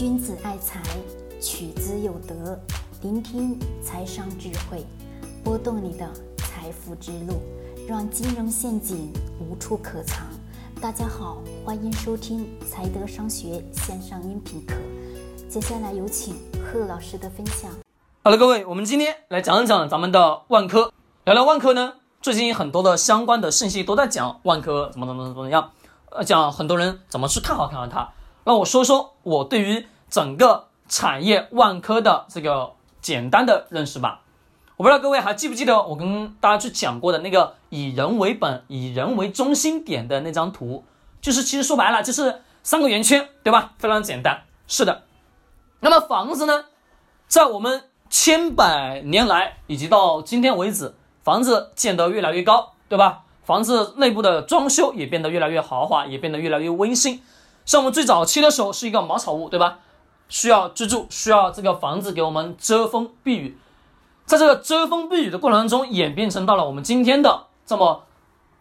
君子爱财，取之有德。聆听财商智慧，拨动你的财富之路，让金融陷阱无处可藏。大家好，欢迎收听财德商学线上音频课。接下来有请贺老师的分享。好了，各位，我们今天来讲一讲咱们的万科。聊聊万科呢，最近很多的相关的信息都在讲万科怎么怎么怎么样，呃，讲很多人怎么去看好看好它。让我说说我对于整个产业万科的这个简单的认识吧。我不知道各位还记不记得我跟大家去讲过的那个以人为本、以人为中心点的那张图，就是其实说白了就是三个圆圈，对吧？非常简单。是的。那么房子呢，在我们千百年来以及到今天为止，房子建得越来越高，对吧？房子内部的装修也变得越来越豪华，也变得越来越温馨。像我们最早期的时候是一个茅草屋，对吧？需要居住，需要这个房子给我们遮风避雨。在这个遮风避雨的过程中，演变成到了我们今天的这么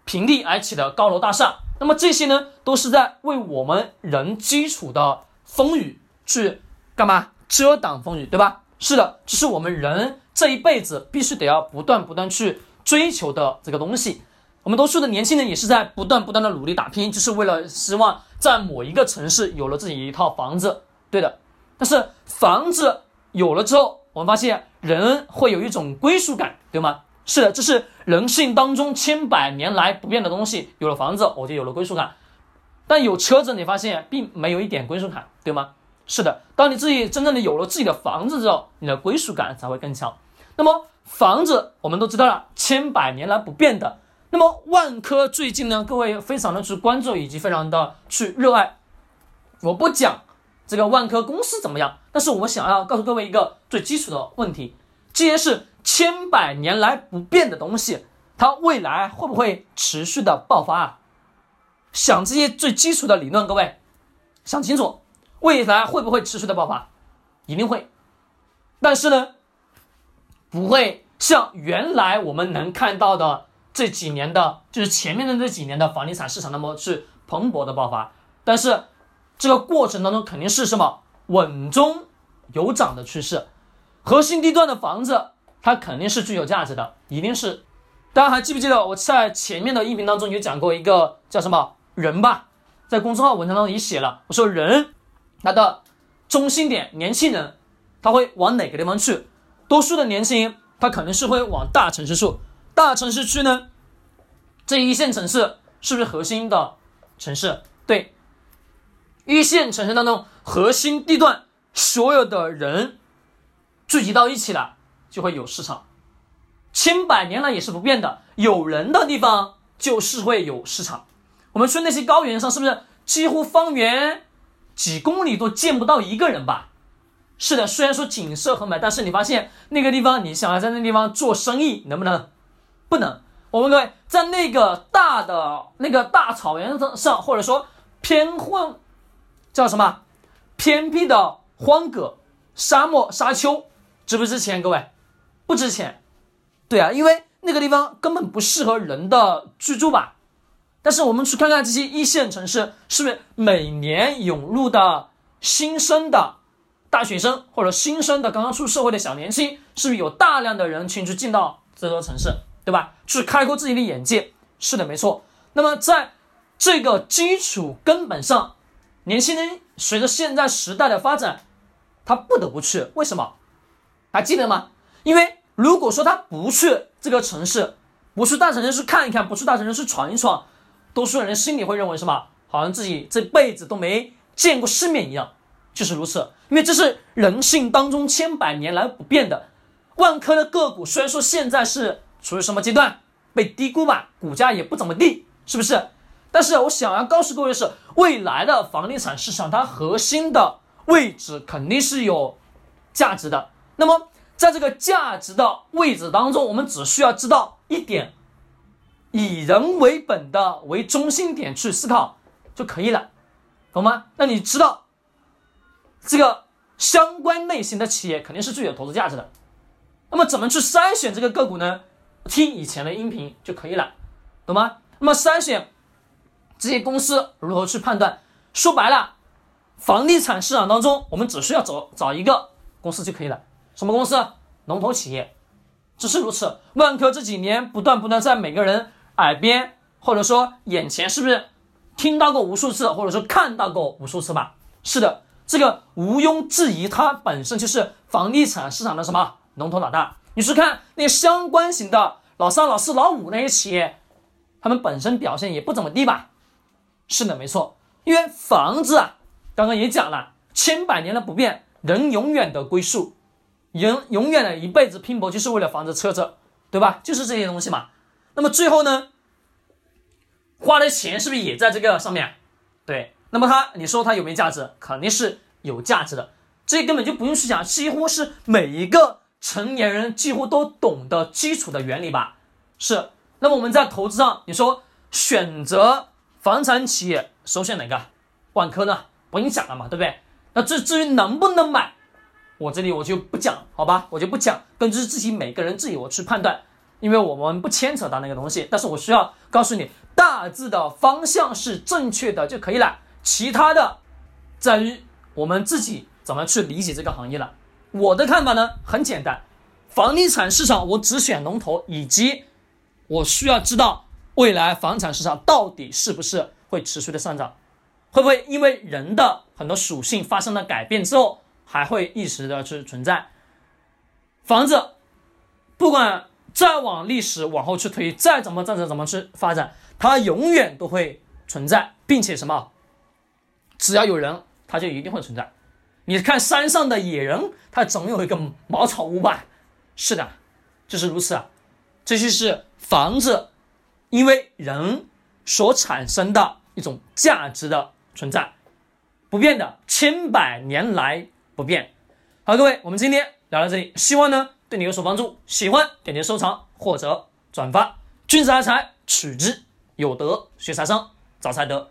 平地而起的高楼大厦。那么这些呢，都是在为我们人基础的风雨去干嘛？遮挡风雨，对吧？是的，这是我们人这一辈子必须得要不断不断去追求的这个东西。我们多数的年轻人也是在不断不断的努力打拼，就是为了希望在某一个城市有了自己一套房子，对的。但是房子有了之后，我们发现人会有一种归属感，对吗？是的，这是人性当中千百年来不变的东西。有了房子，我就有了归属感。但有车子，你发现并没有一点归属感，对吗？是的，当你自己真正的有了自己的房子之后，你的归属感才会更强。那么房子我们都知道了，千百年来不变的。那么万科最近呢，各位非常的去关注以及非常的去热爱。我不讲这个万科公司怎么样，但是我们想要告诉各位一个最基础的问题：既然是千百年来不变的东西，它未来会不会持续的爆发啊？想这些最基础的理论，各位想清楚，未来会不会持续的爆发？一定会，但是呢，不会像原来我们能看到的。这几年的，就是前面的这几年的房地产市场，那么是蓬勃的爆发，但是这个过程当中肯定是什么稳中有涨的趋势，核心地段的房子它肯定是具有价值的，一定是。大家还记不记得我在前面的音频当中有讲过一个叫什么人吧，在公众号文章当中也写了，我说人他的中心点，年轻人他会往哪个地方去？多数的年轻人他肯定是会往大城市去。大城市去呢？这一线城市是不是核心的城市？对，一线城市当中核心地段，所有的人聚集到一起了，就会有市场。千百年来也是不变的，有人的地方就是会有市场。我们去那些高原上，是不是几乎方圆几公里都见不到一个人吧？是的，虽然说景色很美，但是你发现那个地方，你想要在那地方做生意，能不能？不能，我们各位在那个大的那个大草原上，或者说偏荒，叫什么偏僻的荒葛、沙漠、沙丘，值不值钱？各位，不值钱。对啊，因为那个地方根本不适合人的居住吧。但是我们去看看这些一线城市，是不是每年涌入的新生的大学生，或者新生的刚刚出社会的小年轻，是不是有大量的人群去进到这座城市？对吧？去开阔自己的眼界，是的，没错。那么在这个基础根本上，年轻人随着现在时代的发展，他不得不去。为什么？还记得吗？因为如果说他不去这个城市，不去大城市去看一看，不去大城市去闯一闯，多数人心里会认为什么？好像自己这辈子都没见过世面一样。就是如此，因为这是人性当中千百年来不变的。万科的个股虽然说现在是。处于什么阶段？被低估吧，股价也不怎么地，是不是？但是我想要告诉各位是，未来的房地产市场它核心的位置肯定是有价值的。那么在这个价值的位置当中，我们只需要知道一点，以人为本的为中心点去思考就可以了，懂吗？那你知道这个相关类型的企业肯定是具有投资价值的。那么怎么去筛选这个个股呢？听以前的音频就可以了，懂吗？那么筛选这些公司如何去判断？说白了，房地产市场当中，我们只需要找找一个公司就可以了。什么公司？龙头企业。只是如此。万科这几年不断不断在每个人耳边，或者说眼前，是不是听到过无数次，或者说看到过无数次吧？是的，这个毋庸置疑，它本身就是房地产市场的什么龙头老大。你去看那相关型的老三、老四、老五那些企业，他们本身表现也不怎么地吧？是的，没错，因为房子啊，刚刚也讲了，千百年的不变，人永远的归宿。人永远的一辈子拼搏就是为了房子、车子，对吧？就是这些东西嘛。那么最后呢，花的钱是不是也在这个上面？对。那么它，你说它有没有价值？肯定是有价值的。这根本就不用去想，几乎是每一个成年人几乎都懂的基础的原理吧？是。那么我们在投资上，你说选择房产企业，首选哪个？万科呢？不用讲了嘛，对不对？那至至于能不能买？我这里我就不讲，好吧，我就不讲，根据自己每个人自己我去判断，因为我们不牵扯到那个东西，但是我需要告诉你，大致的方向是正确的就可以了，其他的在于我们自己怎么去理解这个行业了。我的看法呢很简单，房地产市场我只选龙头，以及我需要知道未来房产市场到底是不是会持续的上涨，会不会因为人的很多属性发生了改变之后。还会一直的去存在，房子不管再往历史往后去推，再怎么再怎么去发展，它永远都会存在，并且什么，只要有人，它就一定会存在。你看山上的野人，他总有一个茅草屋吧？是的，就是如此啊。这就是房子，因为人所产生的一种价值的存在，不变的，千百年来。不变，好，各位，我们今天聊到这里，希望呢对你有所帮助。喜欢点击收藏或者转发。君子爱财，取之有德；学财商，找财德。